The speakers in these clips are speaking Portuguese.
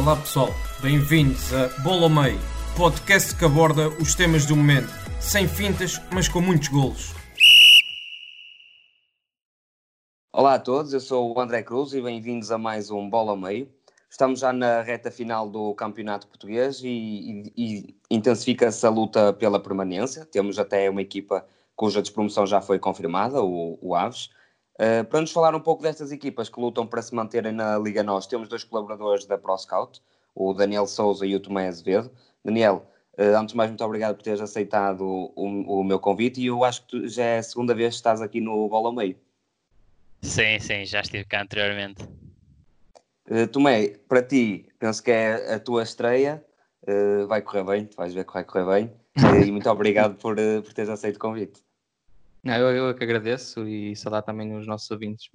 Olá pessoal, bem-vindos a Bola ao Meio, podcast que aborda os temas do momento, sem fintas, mas com muitos golos. Olá a todos, eu sou o André Cruz e bem-vindos a mais um Bola ao Meio. Estamos já na reta final do Campeonato Português e, e, e intensifica-se a luta pela permanência. Temos até uma equipa cuja despromoção já foi confirmada, o, o Aves. Uh, para nos falar um pouco destas equipas que lutam para se manterem na Liga Nós, temos dois colaboradores da ProScout, o Daniel Souza e o Tomé Azevedo. Daniel, uh, antes de mais, muito obrigado por teres aceitado o, o, meu convite e eu acho que já é a segunda vez que estás aqui no Bola ao Meio. Sim, sim, já estive cá anteriormente. Uh, Tomé, para ti, penso que é a tua estreia, uh, vai correr bem, tu vais ver que vai correr bem, e muito obrigado por, por teres aceito o convite. Não, eu, eu que agradeço e saudar também os nossos ouvintes.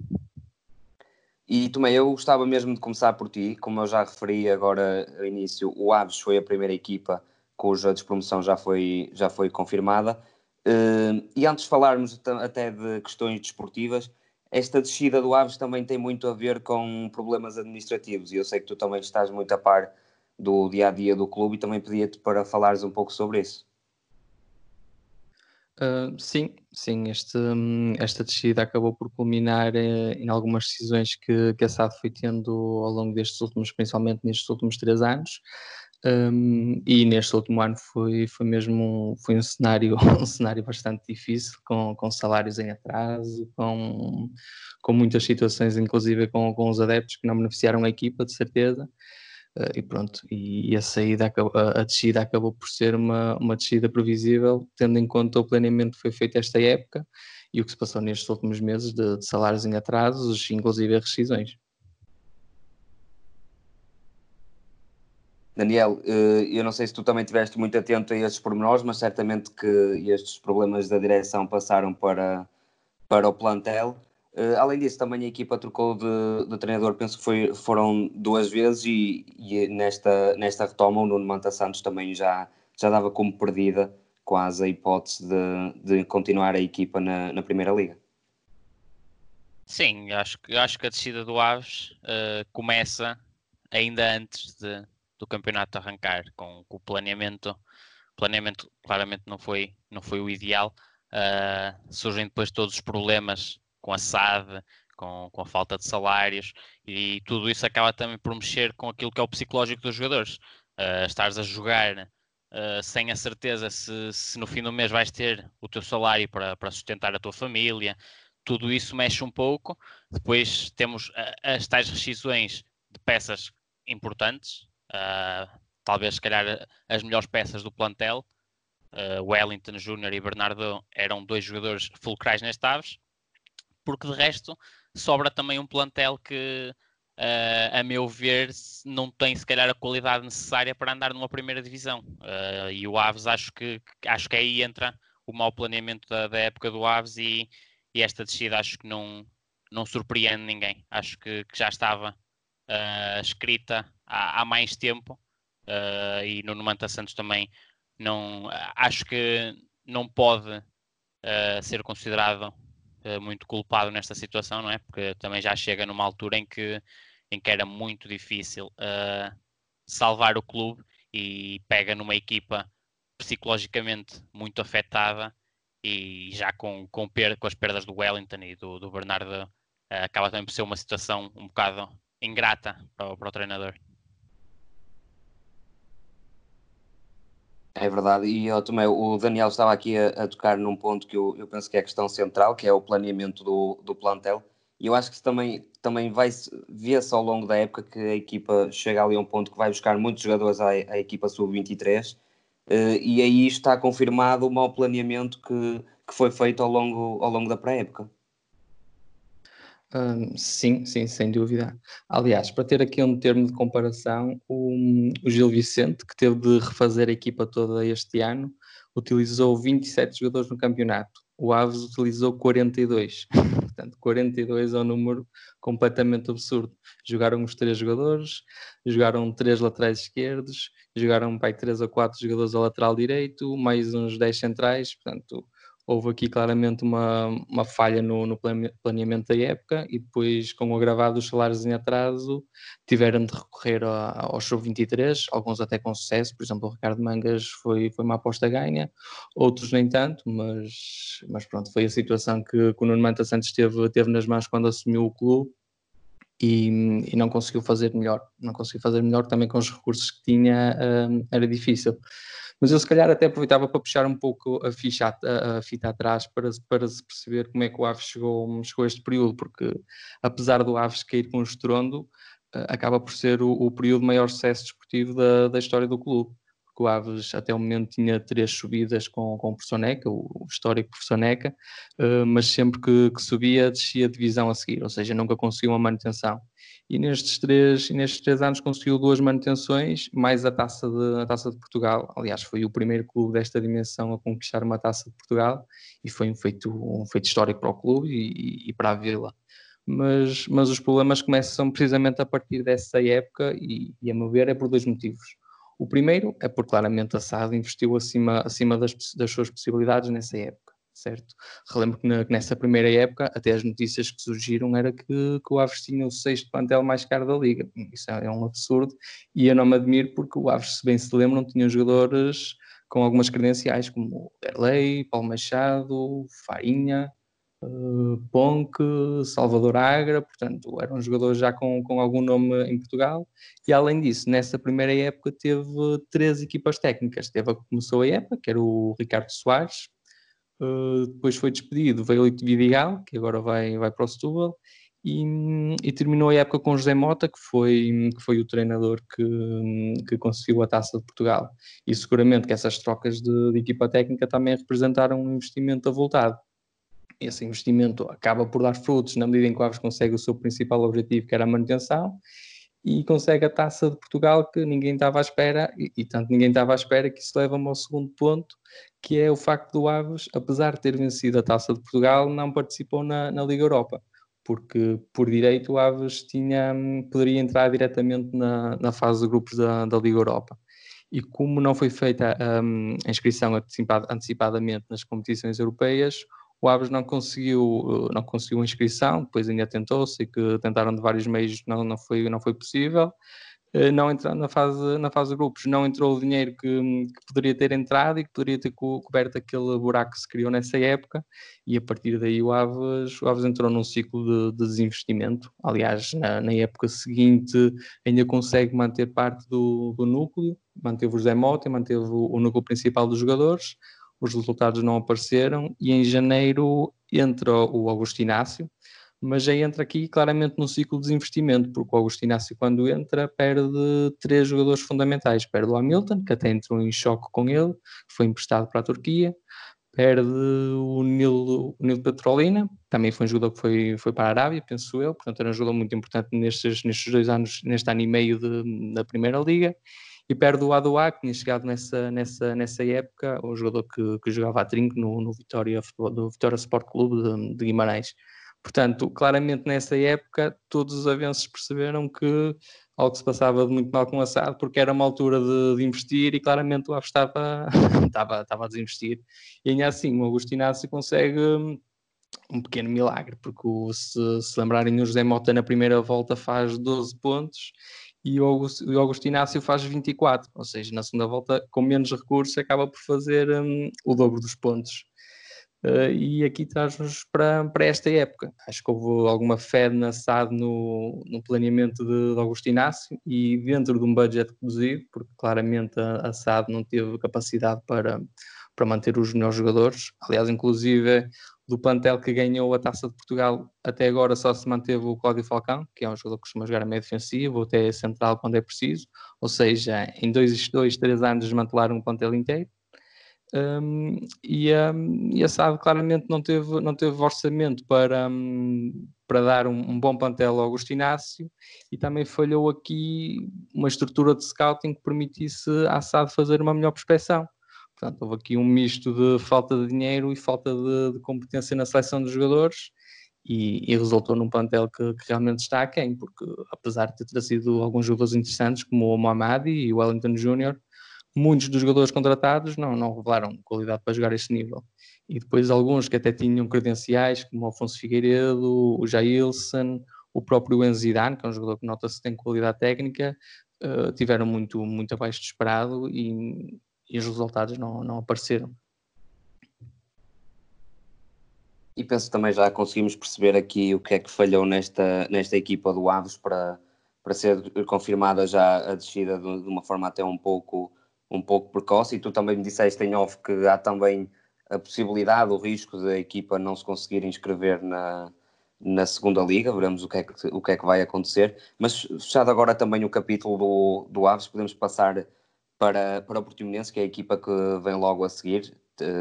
E também eu gostava mesmo de começar por ti, como eu já referi agora ao início, o Aves foi a primeira equipa cuja despromoção já foi, já foi confirmada. Uh, e antes de falarmos até de questões desportivas, esta descida do Aves também tem muito a ver com problemas administrativos e eu sei que tu também estás muito a par do dia a dia do clube e também pedia-te para falares um pouco sobre isso. Uh, sim, sim, este, esta descida acabou por culminar uh, em algumas decisões que, que a SAD foi tendo ao longo destes últimos, principalmente nestes últimos três anos. Um, e neste último ano foi, foi mesmo um, foi um cenário, um cenário bastante difícil, com, com salários em atraso, com, com muitas situações, inclusive com, com os adeptos que não beneficiaram a equipa, de certeza. Uh, e pronto, e, e a saída, a, a, descida acabou por ser uma, uma descida previsível, tendo em conta o planeamento que foi feito esta época e o que se passou nestes últimos meses de, de salários em atrasos, inclusive rescisões. Daniel, uh, eu não sei se tu também estiveste muito atento a estes pormenores, mas certamente que estes problemas da direção passaram para, para o plantel. Uh, além disso, também a equipa trocou de, de treinador, penso que foi, foram duas vezes e, e, nesta, nesta retoma o Nuno Manta Santos também já, já dava como perdida quase a hipótese de, de continuar a equipa na, na Primeira Liga. Sim, acho, acho que a descida do Aves uh, começa ainda antes de, do campeonato arrancar, com, com o planeamento. O planeamento claramente não foi, não foi o ideal. Uh, surgem depois todos os problemas com a SAD, com, com a falta de salários, e tudo isso acaba também por mexer com aquilo que é o psicológico dos jogadores. Uh, estares a jogar uh, sem a certeza se, se, no fim do mês vais ter o teu salário para, para sustentar a tua família, tudo isso mexe um pouco. Depois temos as tais rescisões de peças importantes, uh, talvez se calhar as melhores peças do plantel. Uh, Wellington Júnior e Bernardo eram dois jogadores fulcrais neste Aves porque de resto sobra também um plantel que, uh, a meu ver, não tem se calhar a qualidade necessária para andar numa primeira divisão. Uh, e o Aves acho que, acho que aí entra o mau planeamento da, da época do Aves e, e, esta descida acho que não, não surpreende ninguém. Acho que, que já estava uh, escrita há, há, mais tempo e no Manta Santos também não acho que não pode ser considerado muito culpado nesta situação, não é? Porque também já chega numa altura em que, em que era muito difícil uh, salvar o clube e pega numa equipa psicologicamente muito afetada e já com, com, per com as perdas do Wellington e do, do Bernardo uh, acaba também por ser uma situação um bocado ingrata para, para o treinador. É verdade, e eu também, o Daniel estava aqui a, a tocar num ponto que eu, eu, penso que é a questão central, que é o planeamento do, do plantel, e eu acho que também, também vai ver-se ao longo da época que a equipa chega ali a um ponto que vai buscar muitos jogadores à, à equipa sub-23, uh, eh, e aí está confirmado o mau planeamento que, que foi feito ao longo, ao longo da pré-época. Um, sim, sim, sem dúvida. Aliás, para ter aqui um termo de comparação, o, o Gil Vicente, que teve de refazer a equipa toda este ano, utilizou 27 jogadores no campeonato. O Aves utilizou 42. Portanto, 42 é um número completamente absurdo. Jogaram os três jogadores, jogaram três laterais esquerdos, jogaram pai, três ou quatro jogadores ao lateral direito, mais uns 10 centrais. Portanto, houve aqui claramente uma, uma falha no, no, planeamento da época e depois, com o agravado dos salários em atraso, tiveram de recorrer a, ao sub-23, alguns até com sucesso, por exemplo, o Ricardo Mangas foi, foi uma aposta ganha, outros nem tanto, mas, mas pronto, foi a situação que, que o Nuno Manta Santos teve, teve nas mãos quando assumiu o clube e, e, não conseguiu fazer melhor, não conseguiu fazer melhor também com os recursos que tinha, um, era difícil. Mas eu se calhar até aproveitava para puxar um pouco a, ficha, a, a fita atrás para, para se perceber como é que o Aves chegou, chegou a este período, porque apesar do Aves cair com o estrondo, eh, acaba por ser o, o período de maior sucesso desportivo da, da história do clube porque o Aves até o momento tinha três subidas com, com o professor Neca, o, histórico professor Neca, uh, mas sempre que, que, subia, descia a divisão a seguir, ou seja, nunca conseguiu uma manutenção. E nestes três, nestes três anos conseguiu duas manutenções, mais a taça, de, a taça de Portugal. Aliás, foi o primeiro clube desta dimensão a conquistar uma taça de Portugal e foi um feito, um feito histórico para o clube e, e para a Vila. Mas, mas os problemas começam precisamente a partir dessa época e, e a meu ver, é por dois motivos. O primeiro é porque claramente a SAD investiu acima, acima das, das suas possibilidades nessa época, certo? Relembro que, nessa primeira época, até as notícias que surgiram era que, que o Aves tinha o sexto plantel mais caro da Liga. Isso é, é um absurdo e eu não me admiro porque o Aves, se bem se lembram, tinha jogadores com algumas credenciais como Derlei, Paulo Machado, Farinha, uh, Ponque, Salvador Agra, portanto, eram jogadores já com, com algum nome em Portugal. E além disso, nessa primeira época teve três equipas técnicas. Teve a que começou a época, que era o Ricardo Soares, uh, depois foi despedido, veio o Vidigal, que agora vai, vai para o Setúbal, e, e, terminou a época com José Mota, que foi, que foi o treinador que, que conseguiu a taça de Portugal. E seguramente que essas trocas de, de equipa técnica também representaram um investimento avultado esse investimento acaba por dar frutos na medida em que o Aves consegue o seu principal objetivo, que era a manutenção, e consegue a taça de Portugal que ninguém estava à espera, e, e tanto ninguém estava à espera que isso leva-me ao segundo ponto, que é o facto do Aves, apesar de ter vencido a taça de Portugal, não participou na, na Liga Europa, porque por direito o Aves tinha, poderia entrar diretamente na, na fase de grupos da, da Liga Europa. E como não foi feita um, a inscrição antecipadamente nas competições europeias, o Aves não conseguiu, não conseguiu inscrição, depois ainda tentou-se e que tentaram de vários meios, não, não, foi, não foi possível. Eh, não entrando na fase, na fase de grupos, não entrou o dinheiro que, que, poderia ter entrado e que poderia ter co coberto aquele buraco que se criou nessa época, e a partir daí o Aves, o Aves entrou num ciclo de, de desinvestimento. Aliás, na, na, época seguinte, ainda consegue manter parte do, do núcleo, manteve o José Mota, manteve o, o núcleo principal dos jogadores, os resultados não apareceram e em janeiro entra o Augusto Inácio, mas já entra aqui claramente num ciclo de desinvestimento, porque o Augusto Inácio, quando entra, perde três jogadores fundamentais. Perde o Hamilton, que até entrou em choque com ele, que foi emprestado para a Turquia. Perde o Nilo, o Nilo Petrolina, também foi um jogador que foi, foi para a Arábia, penso eu, portanto era um jogador muito importante nestes, nestes dois anos, neste ano e meio de, da Primeira Liga e perde o Adoá, que tinha chegado nessa, nessa, nessa época, o jogador que, que jogava a trinco no, no Vitória, do Vitória Sport Clube de, de, Guimarães. Portanto, claramente nessa época, todos os avanços perceberam que algo se passava de muito mal com o Assad, porque era uma altura de, de investir e claramente o Aves estava, estava, estava a desinvestir. E ainda assim, o Augusto Inácio consegue hum, um pequeno milagre, porque o, se, se lembrarem, o José Mota na primeira volta faz 12 pontos e o Augusto, o Augusto Inácio faz 24, ou seja, na segunda volta, com menos recursos, acaba por fazer um, o dobro dos pontos. Uh, e aqui traz-nos para, para esta época. Acho que houve alguma fé na SAD no, no planeamento de, de, Augusto Inácio e dentro de um budget reduzido, porque claramente a, a SAD não teve capacidade para, para manter os melhores jogadores. Aliás, inclusive do plantel que ganhou a Taça de Portugal, até agora só se manteve o Cláudio Falcão, que é um jogador que costuma jogar a meio defensivo, ou até central quando é preciso, ou seja, em dois, dois três anos desmantelaram o plantel inteiro. Um, e, um, e a SAD claramente não teve, não teve orçamento para, um, para dar um, bom plantel ao Augusto Inácio e também falhou aqui uma estrutura de scouting que permitisse à SAD fazer uma melhor prospeção. Portanto, houve aqui um misto de falta de dinheiro e falta de, de competência na seleção dos jogadores e, e resultou num plantel que, que, realmente está aquém, porque apesar de ter trazido alguns jogadores interessantes, como o Mohamed e o Wellington Jr., muitos dos jogadores contratados não, não revelaram qualidade para jogar este nível. E depois alguns que até tinham credenciais, como o Afonso Figueiredo, o Jailson, o próprio Enzidane, que é um jogador que nota-se tem qualidade técnica, uh, tiveram muito, muito abaixo de esperado e, e os resultados não, não apareceram. E penso também já conseguimos perceber aqui o que é que falhou nesta, nesta equipa do Aves para, para ser confirmada já a descida de, de uma forma até um pouco, um pouco precoce. E tu também me disseste em off que há também a possibilidade, o risco da equipa não se conseguir inscrever na, na segunda liga, veremos o que, é que, o que é que vai acontecer. Mas fechado agora também o capítulo do, do Aves, podemos passar para, para o Portimonense, que é a equipa que vem logo a seguir,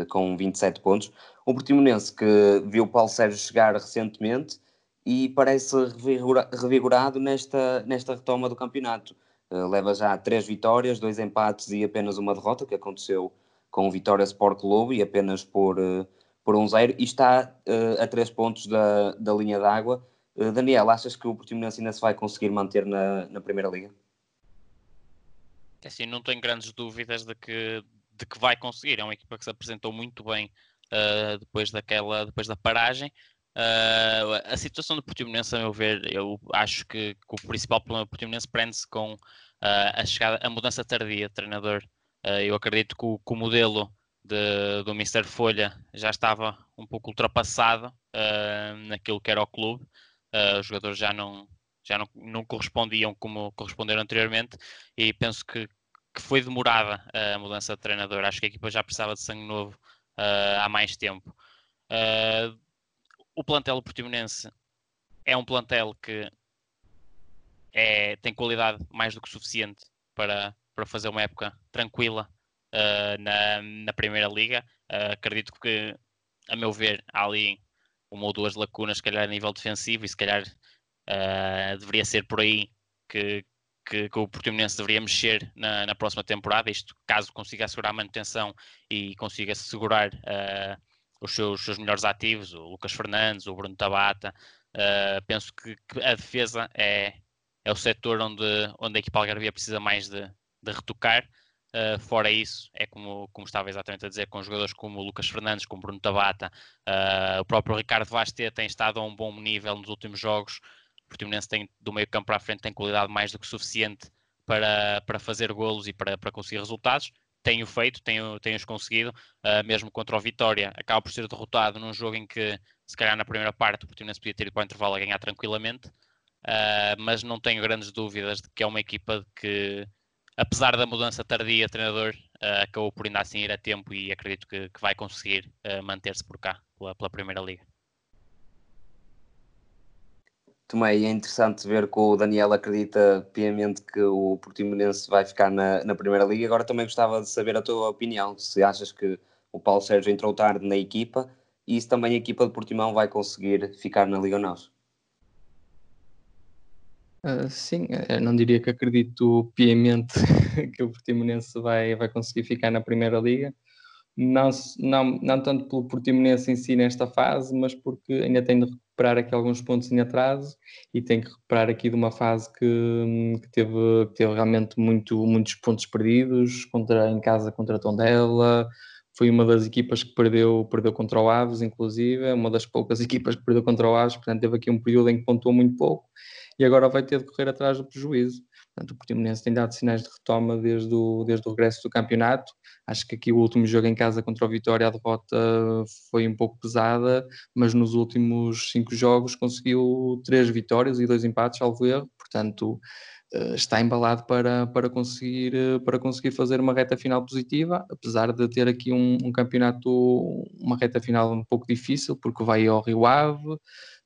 com 27 pontos. O Portimonense que viu o Paulo Sérgio chegar recentemente e parece revigorado nesta, nesta retoma do campeonato. Uh, leva já três vitórias, dois empates e apenas uma derrota, que aconteceu com o Vitória Sport Clube e apenas por, uh, por um zero, e está a três pontos da, da linha d'água. Daniel, achas que o Portimonense ainda se vai conseguir manter na, na Primeira Liga? É assim, não tenho grandes dúvidas de que, de que vai conseguir. É uma equipa que se apresentou muito bem uh, depois daquela, depois da paragem. Uh, a situação do Portimonense, a meu ver, eu acho que, que o principal problema do Portimonense prende-se com uh, a chegada, a mudança tardia de treinador. eu acredito que o, que o modelo de, do Mr. Folha já estava um pouco ultrapassado naquilo que era o clube. os jogadores já não, já não, não correspondiam como corresponderam anteriormente e penso que, que foi demorada a mudança de treinador. Acho que a equipa já precisava de sangue novo uh, há mais tempo. Uh, o plantel portimonense é um plantel que é, tem qualidade mais do que suficiente para, para fazer uma época tranquila uh, na, na Primeira Liga. acredito que, a meu ver, há ali uma ou duas lacunas, se calhar a nível defensivo, e se calhar deveria ser por aí que, que, que, o Portimonense deveria mexer na, na, próxima temporada, isto caso consiga assegurar a manutenção e consiga assegurar uh, os seus, seus, melhores ativos, o Lucas Fernandes, o Bruno Tabata. Uh, penso que, que, a defesa é, é o setor onde, onde a equipa algarvia precisa mais de, de retocar. Uh, fora isso, é como, como estava exatamente a dizer, com jogadores como o Lucas Fernandes, como o Bruno Tabata, uh, o próprio Ricardo Vasté tem estado a um bom nível nos últimos jogos, o Portimonense tem, do meio campo para a frente, tem qualidade mais do que suficiente para, para fazer golos e para, para conseguir resultados. Tenho feito, tenho, tenho-os conseguido, uh, mesmo contra o Vitória. Acaba por ser derrotado num jogo em que, se calhar, na primeira parte, o Portimonense podia ter ido para o intervalo a ganhar tranquilamente. Uh, mas não tenho grandes dúvidas de que é uma equipa que, apesar da mudança tardia de treinador, uh, acabou por ainda assim ir a tempo e acredito que, que vai conseguir uh, manter-se por cá, pela, pela Primeira Liga. Também é interessante ver que o Daniel acredita piamente que o Portimonense vai ficar na, na Primeira Liga. Agora também gostava de saber a tua opinião, se achas que o Paulo Sérgio entrou tarde na equipa e se também a equipa de Portimão vai conseguir ficar na Liga Nós. Uh, sim, eu não diria que acredito piamente que o Portimonense vai, vai conseguir ficar na Primeira Liga, não, não, não tanto pelo Portimonense em si nesta fase, mas porque ainda tem de recuperar aqui alguns pontos em atraso e tem que recuperar aqui de uma fase que, que teve, que teve realmente muito, muitos pontos perdidos contra, em casa contra a Tondela, foi uma das equipas que perdeu, perdeu contra o Aves, inclusive, uma das poucas equipas que perdeu contra o Aves, portanto teve aqui um período em que pontuou muito pouco e agora vai ter de correr atrás do prejuízo. Portanto, o Portimonense tem dado sinais de retoma desde o, desde o regresso do campeonato. Acho que aqui o último jogo em casa contra o Vitória, a derrota foi um pouco pesada, mas nos últimos cinco jogos conseguiu três vitórias e dois empates, salvo erro. Portanto, eh, está embalado para, para, conseguir, para conseguir fazer uma reta final positiva, apesar de ter aqui um, um campeonato, uma reta final um pouco difícil, porque vai ao Rio Ave, eh,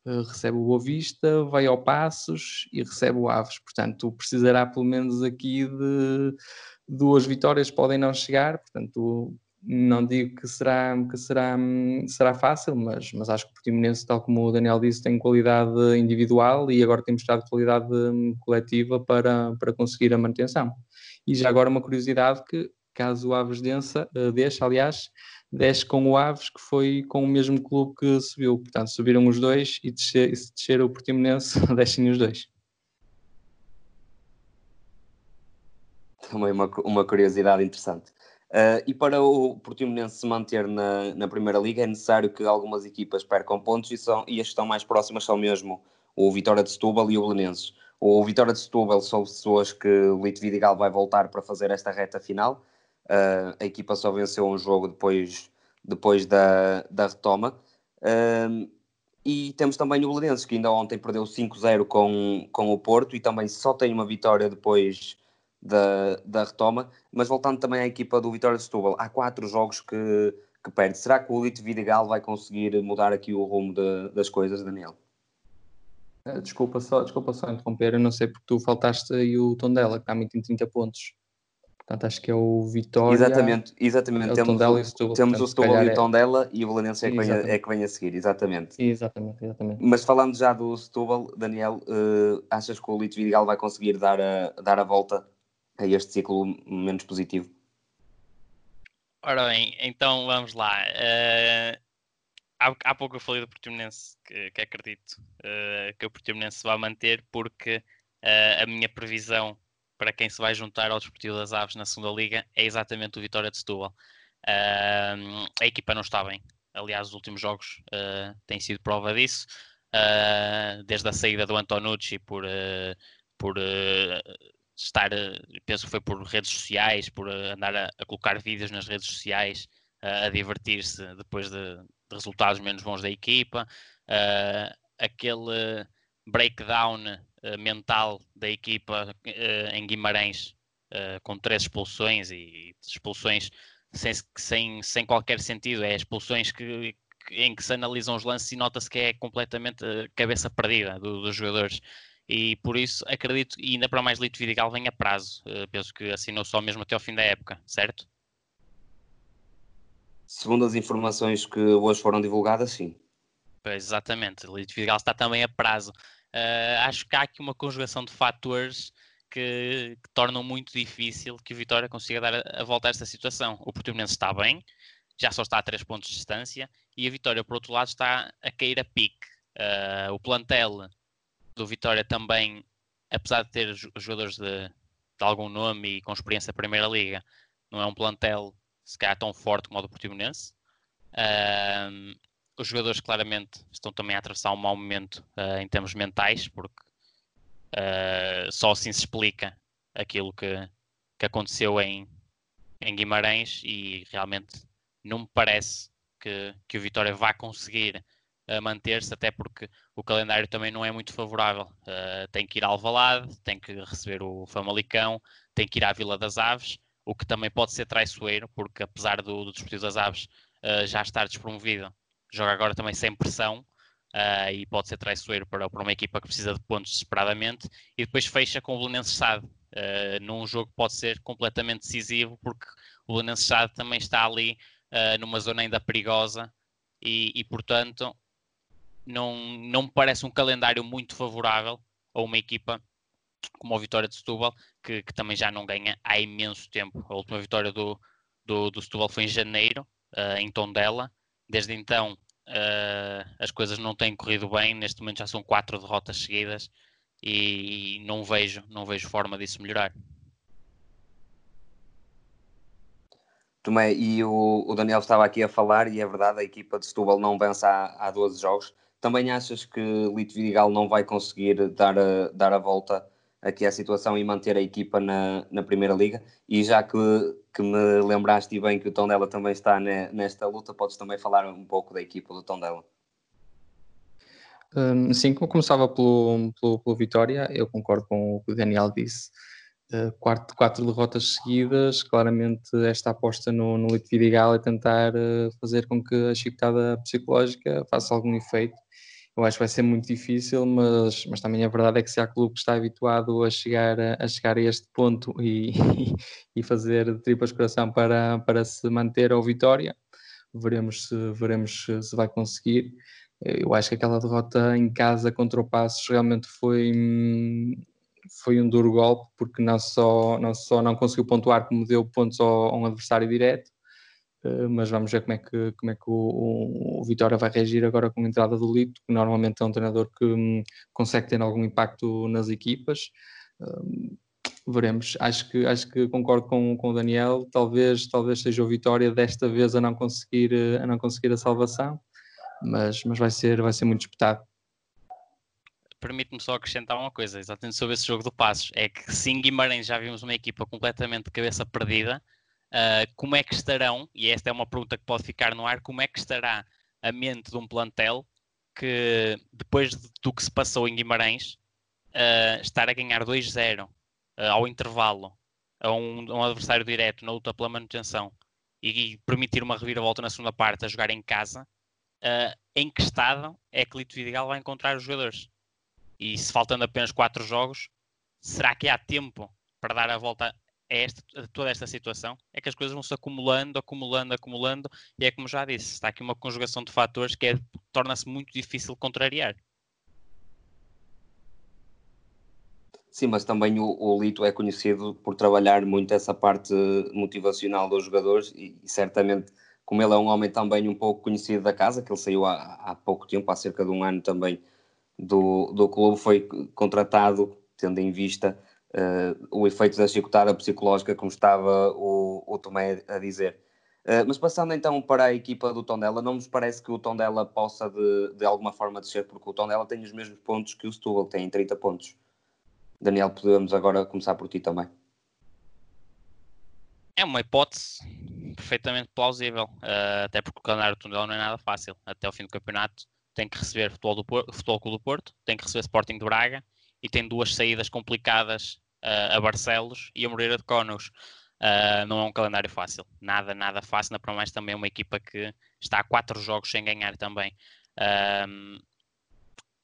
recebe o Boa Vista, vai ao Passos e recebe o Aves. Portanto, precisará pelo menos aqui de duas vitórias, podem não chegar. Portanto, não digo que será, que será, será fácil, mas, mas acho que o Portimonense, tal como o Daniel disse, tem qualidade individual e agora tem mostrado qualidade coletiva para, para conseguir a manutenção. E já agora uma curiosidade que, caso o Aves uh, deixe, aliás, desce com o Aves, que foi com o mesmo clube que subiu. Portanto, subiram os dois e, descer, e se descer o Portimonense, descem os dois. Também uma, uma curiosidade interessante. Uh, e para o Portimonense se manter na, na Primeira Liga é necessário que algumas equipas percam pontos e, são, e as que estão mais próximas são mesmo o Vitória de Setúbal e o Belenenses. O Vitória de Setúbal são pessoas que o Lito Vidigal vai voltar para fazer esta reta final. Uh, a equipa só venceu um jogo depois, depois da, da retoma. Uh, e temos também o Belenenses, que ainda ontem perdeu 5-0 com, com o Porto e também só tem uma vitória depois da, da retoma, mas voltando também à equipa do Vitória de Setúbal, há quatro jogos que, que perde. Será que o Lito Vidigal vai conseguir mudar aqui o rumo de, das coisas, Daniel? Eh, desculpa só, desculpa só interromper, eu não sei porque tu faltaste aí o tom dela, que está muito em 30 pontos. Portanto, acho que é o Vitória. Exatamente, exatamente. É o temos Tondela o, e o Setúbal. temos Portanto, o Setúbal e o é... Tondela e o Belenense é, que vem a, é que vem a seguir, exatamente. Exatamente, exatamente. Mas falando já do Setúbal, Daniel, uh, achas que o Lito Vidigal vai conseguir dar a, dar a volta a este ciclo menos positivo? Ora bem, então vamos lá. Uh, há, há pouco eu falei do Portimonense, que, que acredito uh, que o Portimonense se vai manter, porque uh, a minha previsão para quem se vai juntar ao Desportivo das Aves na segunda Liga é exatamente o Vitória de Setúbal. a equipa não está bem. Aliás, os últimos jogos têm sido prova disso. desde a saída do Antonucci por, por estar, penso que foi por redes sociais, por andar a, a colocar vídeos nas redes sociais, uh, a divertir-se depois de, de, resultados menos bons da equipa, uh, aquele breakdown uh, mental da equipa em Guimarães, com três expulsões e expulsões sem, sem, sem qualquer sentido, é expulsões que, em que se analisam os lances e nota-se que é completamente cabeça perdida do, dos jogadores e por isso acredito, e ainda para mais Lito Vidigal vem a prazo. Uh, penso que assinou só mesmo até ao fim da época, certo? Segundo as informações que hoje foram divulgadas, sim. Pois, exatamente, Lito Vidigal está também a prazo. Uh, acho que há aqui uma conjugação de fatores que, que, tornam muito difícil que o Vitória consiga dar a, a volta a esta situação. O Portimonense está bem, já só está a 3 pontos de distância, e a Vitória, por outro lado, está a cair a pique. Uh, o plantel do Vitória também, apesar de ter jogadores de, de algum nome e com experiência na Primeira Liga, não é um plantel se calhar tão forte como o do Portimonense. Uh, os jogadores claramente estão também a atravessar um mau momento uh, em termos mentais, porque uh, só assim se explica aquilo que, que aconteceu em, em Guimarães e realmente não me parece que, que o Vitória vá conseguir a manter-se, até porque o calendário também não é muito favorável. Uh, tem que ir ao Alvalade, tem que receber o Famalicão, tem que ir à Vila das Aves, o que também pode ser traiçoeiro, porque apesar do, do Desportivo das Aves uh, já estar despromovido, joga agora também sem pressão, Uh, e pode ser traiçoeiro para, para uma equipa que precisa de pontos desesperadamente, e depois fecha com o Belenenses Sade, uh, num jogo que pode ser completamente decisivo, porque o Belenenses Sade também está ali uh, numa zona ainda perigosa, e, e portanto não, não me parece um calendário muito favorável a uma equipa como a Vitória de Setúbal, que, que, também já não ganha há imenso tempo. A última vitória do, do, do Setúbal foi em janeiro, uh, em Tondela. Desde então, uh, as coisas não têm corrido bem. Neste momento já são quatro derrotas seguidas e não vejo, não vejo forma disso melhorar. Tomé, e o, o, Daniel estava aqui a falar, e é verdade, a equipa de Setúbal não vence há, há 12 jogos. Também achas que Lito Vidigal não vai conseguir dar a, dar a volta aqui à situação e manter a equipa na, na Primeira Liga? E já que, que me lembraste bem que o Tondela também está ne, nesta luta, podes também falar um pouco da equipa do Tondela? Um, sim, como começava pelo, pelo, pelo, Vitória, eu concordo com o que o Daniel disse. Uh, quatro, quatro derrotas seguidas, claramente esta aposta no, no Lito Vidigal é tentar uh, fazer com que a chicotada psicológica faça algum efeito eu acho que vai ser muito difícil, mas, mas também a verdade é que se há clube que está habituado a chegar a, a chegar a este ponto e, e fazer tripas coração para, para se manter ao vitória, veremos se, veremos se vai conseguir. Eu acho que aquela derrota em casa contra o Passos realmente foi, foi um duro golpe, porque não só não, só não conseguiu pontuar, como deu pontos ao, a um adversário direto, mas vamos ver como é que, como é que o, o, Vitória vai reagir agora com a entrada do Lito, que normalmente é um treinador que um, consegue ter algum impacto nas equipas. Um, veremos. Acho que, acho que concordo com, com o Daniel. Talvez, talvez seja o Vitória desta vez a não conseguir, a não conseguir a salvação, mas, mas vai, ser, vai ser muito disputado permite-me só acrescentar uma coisa, exatamente sobre esse jogo do Passos, é que se em Guimarães já vimos uma equipa completamente de cabeça perdida, uh, como é que estarão, e esta é uma pergunta que pode ficar no ar, como é que estará a mente de um plantel que depois do que se passou em Guimarães, uh, estar a ganhar 2-0 uh, ao intervalo a um, um, adversário direto na luta pela manutenção e, e, permitir uma reviravolta na segunda parte a jogar em casa, em que estado é que Lito Vidigal vai encontrar os jogadores? E se faltando apenas quatro jogos, será que há tempo para dar a volta a, esta, a toda esta situação? É que as coisas vão se acumulando, acumulando, acumulando, e é como já disse, está aqui uma conjugação de fatores que é, torna-se muito difícil contrariar. Sim, mas também o, o, Lito é conhecido por trabalhar muito essa parte motivacional dos jogadores e, e, certamente, como ele é um homem também um pouco conhecido da casa, que ele saiu há, há pouco tempo, há cerca de um ano também do, do clube foi contratado, tendo em vista uh, o efeito da chicotada psicológica, como estava o, o Tomé a dizer. Uh, mas passando então para a equipa do Tondela, não nos parece que o Tondela possa de, de alguma forma descer, porque o Tondela tem os mesmos pontos que o Setúbal, tem 30 pontos. Daniel, podemos agora começar por ti também. É uma hipótese perfeitamente plausível, uh, até porque o calendário do Tondela não é nada fácil. Até o fim do campeonato tem que receber Futebol, do Porto, Futebol Clube do Porto, tem que receber Sporting de Braga e tem duas saídas complicadas uh, a Barcelos e a Moreira de Conos. Uh, não é um calendário fácil, nada, nada fácil, na para mais também uma equipa que está a quatro jogos sem ganhar também. Uh,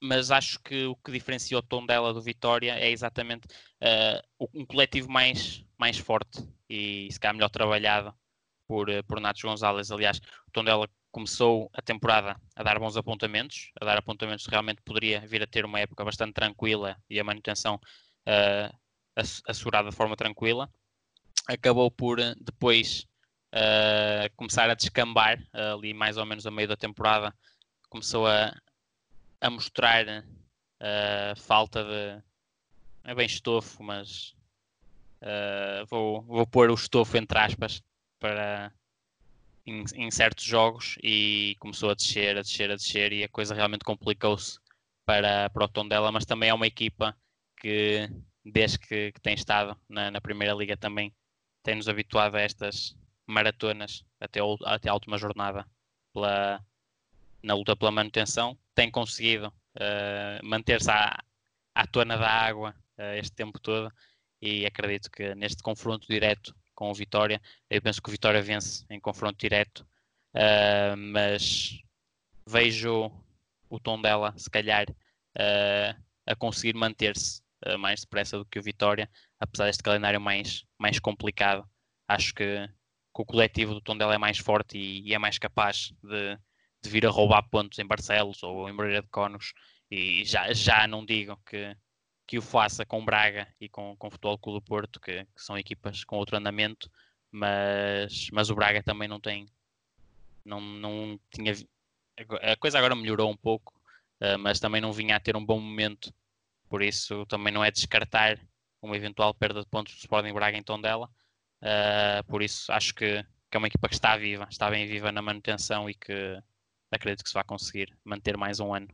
mas acho que o que diferencia o tom dela do Vitória é exatamente uh, um coletivo mais, mais forte e se calhar melhor trabalhado por, por Natos Gonzalez. Aliás, o tom dela começou a temporada a dar bons apontamentos, a dar apontamentos que realmente poderia vir a ter uma época bastante tranquila e a manutenção uh, assegurada de forma tranquila. Acabou por eh, depois uh, começar a descambar, uh, ali mais ou menos a meio da temporada, começou a, a mostrar uh, falta de. É bem estofo, mas vou, vou pôr o estofo entre aspas para em, em, certos jogos e começou a descer, a descer, a descer e a coisa realmente complicou-se para, para o tom dela, mas também é uma equipa que desde que, que tem estado na, na, Primeira Liga também tem-nos habituado a estas maratonas até, o, até a última jornada pela, na luta pela manutenção, tem conseguido uh, manter-se à, à tona da água uh, este tempo todo e acredito que neste confronto direto com o Vitória. Eu penso que o Vitória vence em confronto direto, uh, mas vejo o tom dela, se calhar, uh, a conseguir manter-se uh, mais depressa do que o Vitória, apesar deste calendário mais, mais complicado. Acho que, que o coletivo do tom dela é mais forte e, e é mais capaz de, de, vir a roubar pontos em Barcelos ou em Moreira de Conos. E já, já não digo que, que o faça com Braga e com, com o Futebol Clube do Porto, que, que, são equipas com outro andamento, mas, mas o Braga também não tem, não, não tinha, a coisa agora melhorou um pouco, uh, mas também não vinha a ter um bom momento, por isso também não é descartar uma eventual perda de pontos do Sporting Braga em Tondela, uh, por isso acho que, que é uma equipa que está viva, está bem viva na manutenção e que acredito que se vai conseguir manter mais um ano.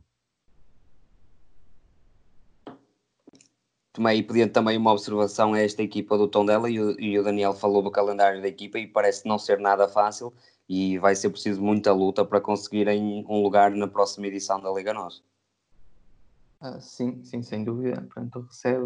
Tomei pedindo também uma observação a esta equipa do Tondela e e o Daniel falou do calendário da equipa e parece não ser nada fácil e vai ser preciso muita luta para conseguirem um lugar na próxima edição da Liga Nós. Ah, sim, sim, sem dúvida. Portanto, recebe,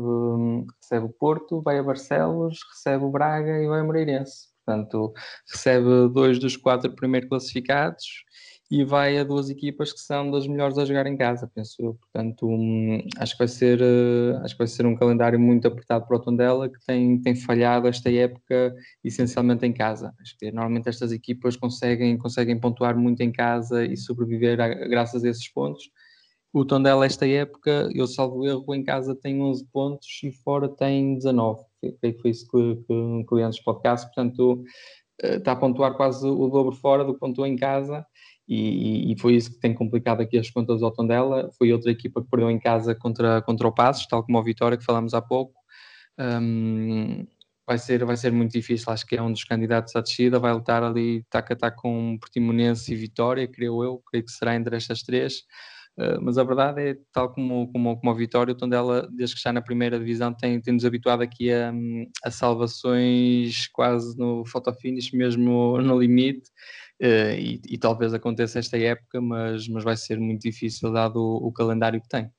recebe o Porto, vai a Barcelos, recebe o Braga e vai a Moreirense. Portanto, recebe dois dos quatro primeiros classificados e vai a duas equipas que são das melhores a jogar em casa, penso eu. Portanto, acho, que vai ser, uh, acho que vai ser um calendário muito apertado para o Tondela, que tem, tem falhado esta época essencialmente em casa. Acho que normalmente estas equipas conseguem, conseguem pontuar muito em casa e sobreviver a, graças a esses pontos. O Tondela, esta época, eu salvo erro, em casa tem 11 pontos e fora tem 19. Creio que foi isso que, que, que antes podcast, portanto, uh, está a pontuar quase o dobro fora do que pontuou em casa e, e, foi isso que tem complicado aqui as contas ao Tondela. Foi outra equipa que perdeu em casa contra, contra o Passos, tal como a Vitória, que falámos há pouco. Um, vai, ser, vai ser muito difícil, acho que é um dos candidatos à descida, vai lutar ali tac a tac com Portimonense e Vitória, creio eu, creio que será entre estas três. Uh, mas a verdade é, tal como, como, como a Vitória, o Tondela, desde que está na primeira divisão, tem, tem nos habituado aqui a, a salvações quase no fotofinish, mesmo no limite. Uh, e, e, talvez aconteça esta época, mas, mas vai ser muito difícil dado o, o, calendário que tem.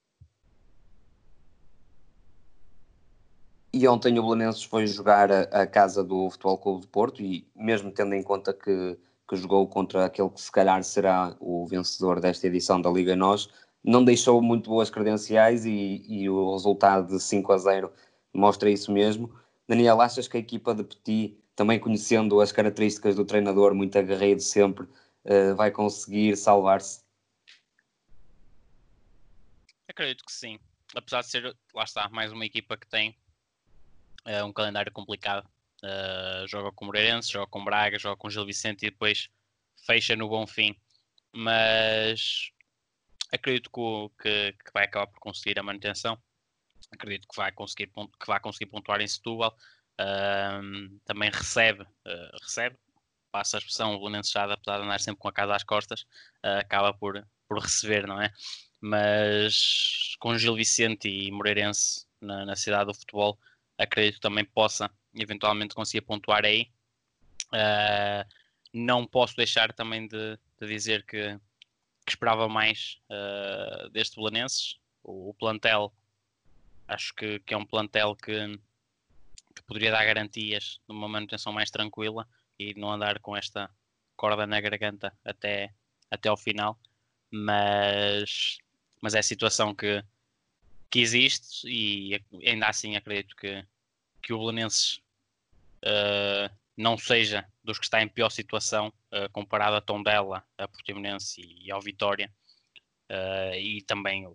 E ontem o Belenenses foi jogar a, a, casa do Futebol Clube de Porto e mesmo tendo em conta que, que jogou contra aquele que se calhar será o vencedor desta edição da Liga Nós, não deixou muito boas credenciais e, e o resultado de 5 a 0 mostra isso mesmo. Daniel, achas que a equipa de Petit também conhecendo as características do treinador, muito aguerrido sempre, uh, vai conseguir salvar-se? Acredito que sim. Apesar de ser, lá está, mais uma equipa que tem uh, um calendário complicado. Uh, joga com Moreirense, joga com Braga, joga com Gil Vicente e depois fecha no bom fim. Mas acredito que, que vai acabar por conseguir a manutenção. Acredito que vai conseguir, que vai conseguir pontuar em Setúbal também recebe, uh, recebe, passa a expressão, o Belenenses já apesar de andar sempre com a casa às costas, uh, acaba por, por receber, não é? Mas com Gil Vicente e Moreirense na, na cidade do futebol, acredito que também possa eventualmente conseguir pontuar aí. Uh, não posso deixar também de, de dizer que, que, esperava mais uh, deste Belenenses. O, o, plantel, acho que, que, é um plantel que poderia dar garantias de uma manutenção mais tranquila e não andar com esta corda na garganta até, até ao final. Mas, mas é a situação que, que existe e ainda assim acredito que, que o Belenenses uh, não seja dos que está em pior situação uh, comparado a Tondela, a Portimonense e, ao Vitória. Uh, e também,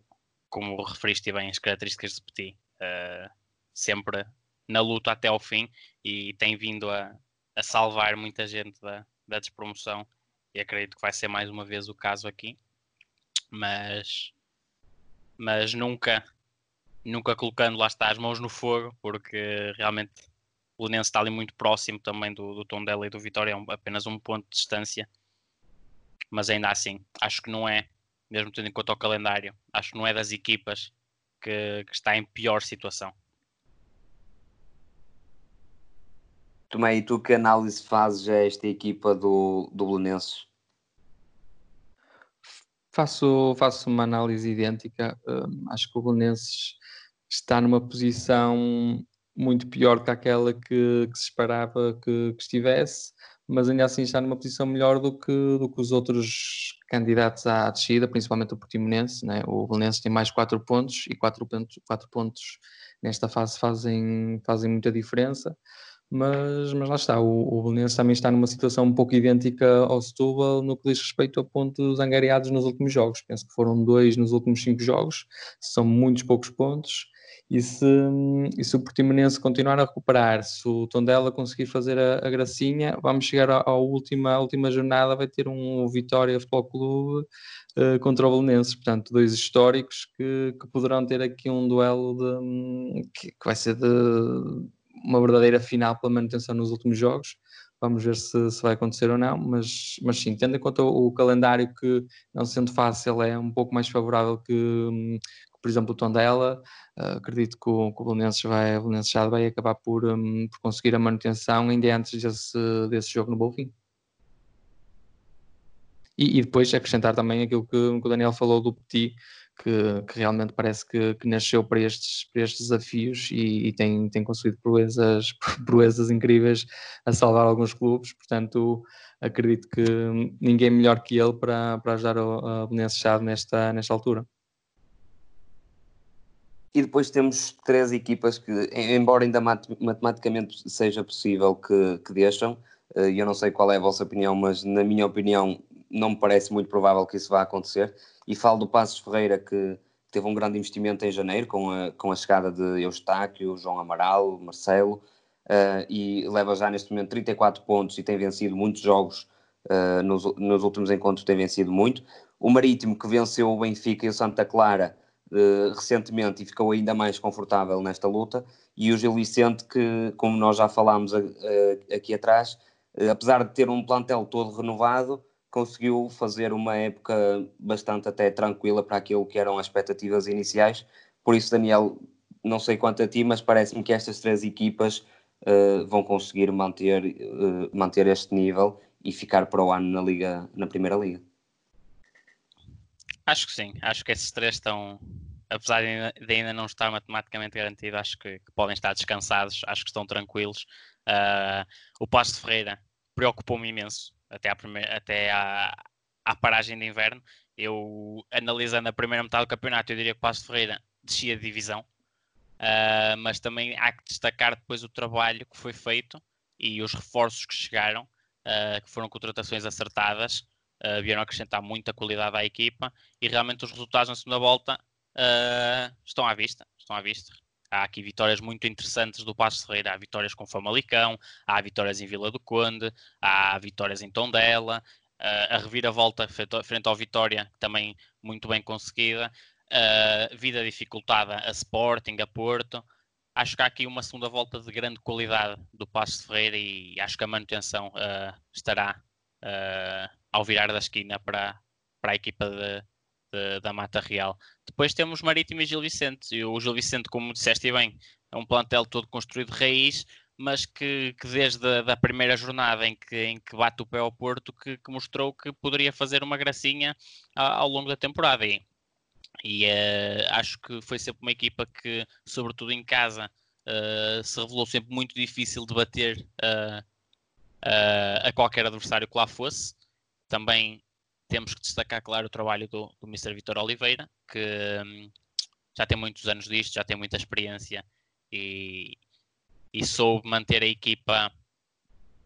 como referiste bem, as características de Petit, sempre na luta até ao fim e tem vindo a, a salvar muita gente da, da despromoção. E acredito que vai ser mais uma vez o caso aqui. Mas mas nunca nunca colocando lá está as mãos no fogo porque realmente o Lenense está ali muito próximo também do, do Tondela e do Vitória é apenas um ponto de distância. Mas ainda assim acho que não é mesmo tendo em conta o calendário acho que não é das equipas que, que está em pior situação Tomé, e tu que análise fazes a esta equipa do, do Belenenses? Faço, faço uma análise idêntica. Um, acho que o Belenenses está numa posição muito pior que aquela que, que se esperava que, que, estivesse, mas ainda assim está numa posição melhor do que, do que os outros candidatos à descida, principalmente o Portimonense. Né? O Belenenses tem mais 4 pontos e 4 pontos, pontos nesta fase fazem, fazem muita diferença mas, mas lá está, o, o Belenenses também está numa situação um pouco idêntica ao Setúbal no que diz respeito a pontos angariados nos últimos jogos. Penso que foram dois nos últimos cinco jogos, são muitos poucos pontos. E se, e se o Portimonense continuar a recuperar, se o Tondela conseguir fazer a, a gracinha, vamos chegar à, última, última jornada, vai ter um Vitória Futebol Clube uh, contra o Belenenses, portanto, dois históricos que, que poderão ter aqui um duelo de, que, que vai ser de uma verdadeira final pela manutenção nos últimos jogos. Vamos ver se, se vai acontecer ou não, mas, mas sim, tendo em conta o, o, calendário que, não sendo fácil, é um pouco mais favorável que, que por exemplo, o Tondela, uh, acredito que o, que o Belenenses, vai, o Belenenses vai acabar por, um, por conseguir a manutenção ainda antes desse, desse jogo no Bolfim. E, e, depois acrescentar também aquilo que, que, o Daniel falou do Petit, que, que realmente parece que, que, nasceu para estes, para estes desafios e, e, tem, tem conseguido proezas, proezas incríveis a salvar alguns clubes, portanto acredito que ninguém melhor que ele para, para ajudar o, Belenenses Chave nesta, nesta altura. E depois temos três equipas que, embora ainda matematicamente seja possível que, que deixam, eh, eu não sei qual é a vossa opinião, mas na minha opinião não me parece muito provável que isso vá acontecer. E falo do Passos Ferreira, que teve um grande investimento em janeiro, com a, com a chegada de Eustáquio, João Amaral, Marcelo, uh, e leva já neste momento 34 pontos e tem vencido muitos jogos uh, nos, nos últimos encontros, tem vencido muito. O Marítimo, que venceu o Benfica e o Santa Clara uh, recentemente e ficou ainda mais confortável nesta luta, e o Gil Vicente, que, como nós já falámos aqui atrás, apesar de ter um plantel todo renovado, conseguiu fazer uma época bastante até tranquila para aquilo que eram as expectativas iniciais. Por isso, Daniel, não sei quanto a ti, mas parece-me que estas três equipas uh, vão conseguir manter, uh, manter este nível e ficar para o ano na liga, na primeira liga. Acho que sim, acho que esses três estão, apesar de ainda não estar matematicamente garantido, acho que, que podem estar descansados, acho que estão tranquilos. Uh, o Passo de Ferreira preocupou-me imenso até à, primeira, até à, à paragem de inverno. Eu, analisando a primeira metade do campeonato, eu diria que o Passo Ferreira descia de divisão, uh, mas também há que destacar depois o trabalho que foi feito e os reforços que chegaram, uh, que foram contratações acertadas, uh, vieram acrescentar muita qualidade à equipa e realmente os resultados na segunda volta estão à vista. Estão à vista. Há aqui vitórias muito interessantes do Passo Ferreira. Há vitórias com Famalicão, há vitórias em Vila do Conde, há vitórias em Tondela, uh, a reviravolta frente ao Vitória, também muito bem conseguida. Uh, vida dificultada a Sporting, a Porto. Acho que há aqui uma segunda volta de grande qualidade do Passo Ferreira e acho que a manutenção uh, estará uh, ao virar da esquina para, para a equipa de, de, da Mata Real. Depois temos Marítimo e Gil Vicente. E o Gil Vicente, como disseste bem, é um plantel todo construído de raiz, mas que, que desde a da primeira jornada em que, em que bate o pé ao Porto, que, que mostrou que poderia fazer uma gracinha ao longo da temporada. E, e uh, acho que foi sempre uma equipa que, sobretudo em casa, uh, se revelou sempre muito difícil de bater uh, a qualquer adversário que lá fosse. Também temos que destacar, claro, o trabalho do, do Mr. Vitor Oliveira, que hum, já tem muitos anos disto, já tem muita experiência e, e soube manter a equipa,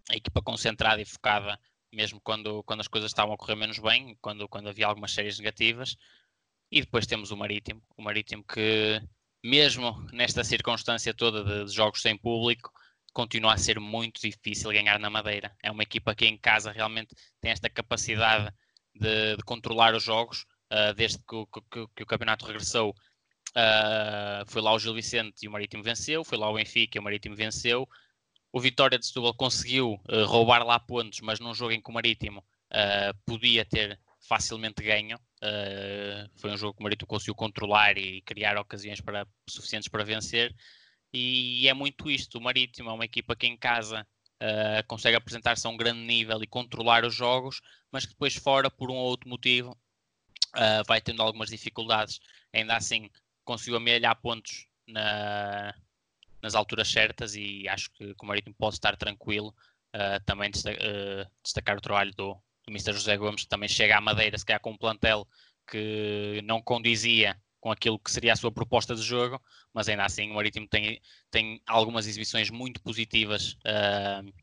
a equipa concentrada e focada, mesmo quando, quando as coisas estavam a correr menos bem, quando, quando havia algumas séries negativas. E depois temos o Marítimo, o Marítimo que, mesmo nesta circunstância toda de, de jogos sem público, continua a ser muito difícil ganhar na Madeira. É uma equipa que em casa realmente tem esta capacidade de, de controlar os jogos, uh, desde que o, que, que o, campeonato regressou. Uh, foi lá o Gil Vicente e o Marítimo venceu, foi lá o Benfica e o Marítimo venceu. O Vitória de Setúbal conseguiu uh, roubar lá pontos, mas num jogo em que o Marítimo podia ter facilmente ganho. foi um jogo que o Marítimo conseguiu controlar e criar ocasiões para, suficientes para vencer. E é muito isto. O Marítimo é uma equipa que em casa uh, consegue apresentar-se a um grande nível e controlar os jogos, mas que depois fora, por um ou outro motivo, uh, vai tendo algumas dificuldades. Ainda assim, conseguiu amelhar pontos na, nas alturas certas e acho que, o Marítimo pode estar tranquilo. Uh, também destacar o trabalho do, do Mr. José Gomes, que também chega à Madeira, se calhar com um plantel que não condizia com aquilo que seria a sua proposta de jogo, mas ainda assim o Marítimo tem, tem algumas exibições muito positivas uh,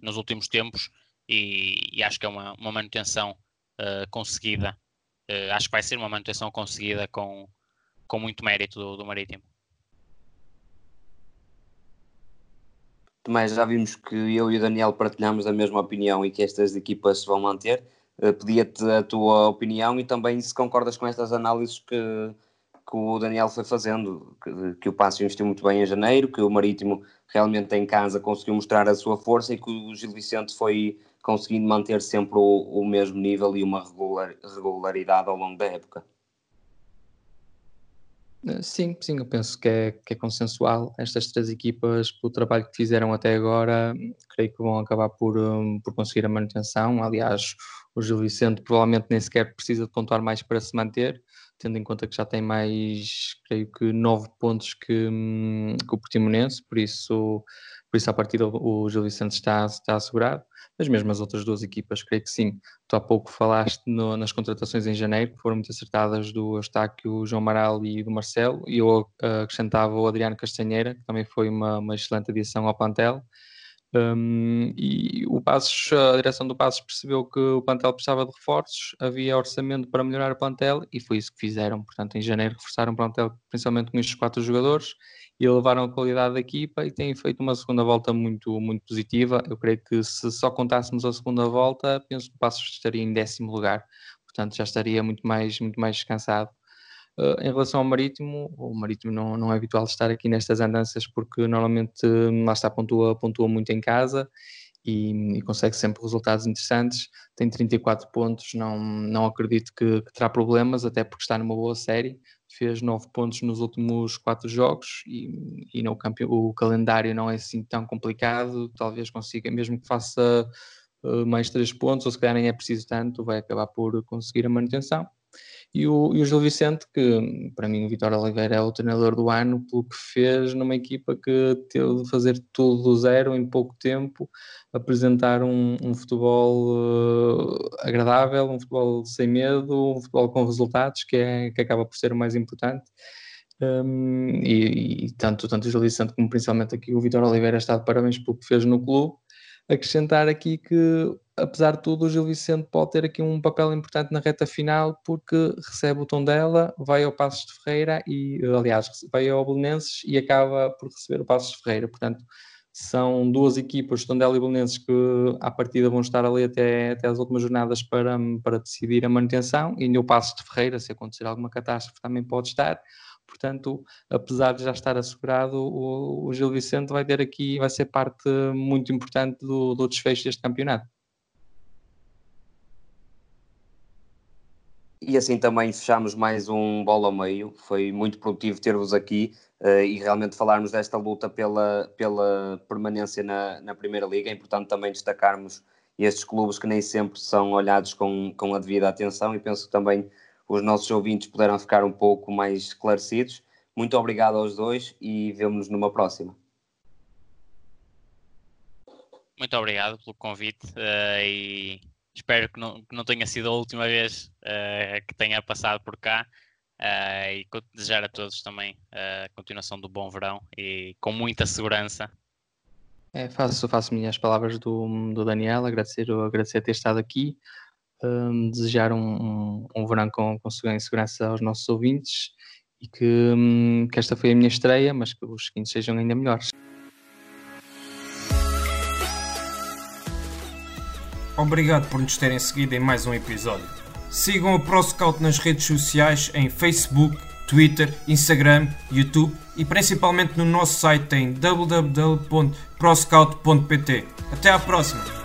nos últimos tempos e, e, acho que é uma, uma manutenção uh, conseguida. Uh, acho que vai ser uma manutenção conseguida com, com muito mérito do, do Marítimo. Tomás, já vimos que eu e o Daniel partilhamos a mesma opinião e que estas equipas se vão manter. Pedia-te a tua opinião e também se concordas com estas análises que, que o Daniel foi fazendo, que, que o Passo investiu muito bem em janeiro, que o Marítimo realmente em casa conseguiu mostrar a sua força e que o Gil Vicente foi conseguindo manter sempre o, o mesmo nível e uma regular, regularidade ao longo da época. Eh, sim, sim, eu penso que é, que é consensual. Estas três equipas, pelo trabalho que fizeram até agora, creio que vão acabar por, um, por conseguir a manutenção. Aliás, o Gil Vicente provavelmente nem sequer precisa de pontuar mais para se manter, tendo em conta que já tem mais, creio que, nove pontos que, hum, que o Portimonense, por isso, por isso a partida o Gil Vicente está, está assegurado, mas mesmo as outras duas equipas, creio que sim. Tu há pouco falaste no, nas contratações em janeiro, que foram muito acertadas do Eustáquio, João Amaral e do Marcelo, e eu uh, acrescentava o Adriano Castanheira, que também foi uma, uma excelente adição ao plantel. Um, e o Passos, a direção do Passos percebeu que o plantel precisava de reforços, havia orçamento para melhorar o plantel e foi isso que fizeram. Portanto, em janeiro reforçaram o plantel principalmente com estes quatro jogadores e elevaram a qualidade da equipa e têm feito uma segunda volta muito, muito positiva. Eu creio que se só contássemos a segunda volta, penso que o Passos estaria em décimo lugar. Portanto, já estaria muito mais, muito mais descansado. Uh, em relação ao Marítimo, o Marítimo não, não é habitual estar aqui nestas andanças porque normalmente lá está, pontua, pontua muito em casa e, e, consegue sempre resultados interessantes. Tem 34 pontos, não, não acredito que, que, terá problemas, até porque está numa boa série. Fez 9 pontos nos últimos 4 jogos e, e no o calendário não é assim tão complicado. Talvez consiga, mesmo que faça uh, mais 3 pontos, ou se calhar nem é preciso tanto, vai acabar por conseguir a manutenção. E o, e o Gil Vicente, que para mim o Vitor Oliveira é o treinador do ano, pelo que fez numa equipa que teve de fazer tudo do zero em pouco tempo, apresentar um, um futebol uh, agradável, um futebol sem medo, um futebol com resultados, que, é, que acaba por ser o mais importante. Um, e, e, tanto, tanto o Gil Vicente como principalmente aqui o Vitor Oliveira está de parabéns pelo que fez no clube. Acrescentar aqui que apesar de tudo, o Gil Vicente pode ter aqui um papel importante na reta final porque recebe o tom dela, vai ao Passos de Ferreira e, aliás, vai ao Belenenses e acaba por receber o Passos de Ferreira. Portanto, são duas equipas, Tondela e Belenenses, que à partida vão estar ali até, até as últimas jornadas para, para decidir a manutenção e ainda o Passos de Ferreira, se acontecer alguma catástrofe, também pode estar. Portanto, apesar de já estar assegurado, o, o Gil Vicente vai ter aqui, vai ser parte muito importante do, do desfecho deste campeonato. E assim também fechamos mais um bola ao meio. Foi muito produtivo ter-vos aqui uh, e realmente falarmos desta luta pela, pela permanência na, na Primeira Liga. É importante também destacarmos estes clubes que nem sempre são olhados com, com a devida atenção e penso que também os nossos ouvintes puderam ficar um pouco mais esclarecidos. Muito obrigado aos dois e vemo-nos numa próxima. Muito obrigado pelo convite uh, e espero que não, que não tenha sido a última vez uh, que tenha passado por cá uh, e desejar a todos também a continuação do bom verão e com muita segurança. É, faço, faço minhas palavras do, do Daniel, agradecer, agradecer ter estado aqui, um, desejar um, um, um, verão com, com segurança aos nossos ouvintes e que, um, que esta foi a minha estreia, mas que os seguintes sejam ainda melhores. Obrigado por nos terem seguido em mais um episódio. Sigam a ProScout nas redes sociais em Facebook, Twitter, Instagram, YouTube e principalmente no nosso site em www.proscout.pt. Até à próxima!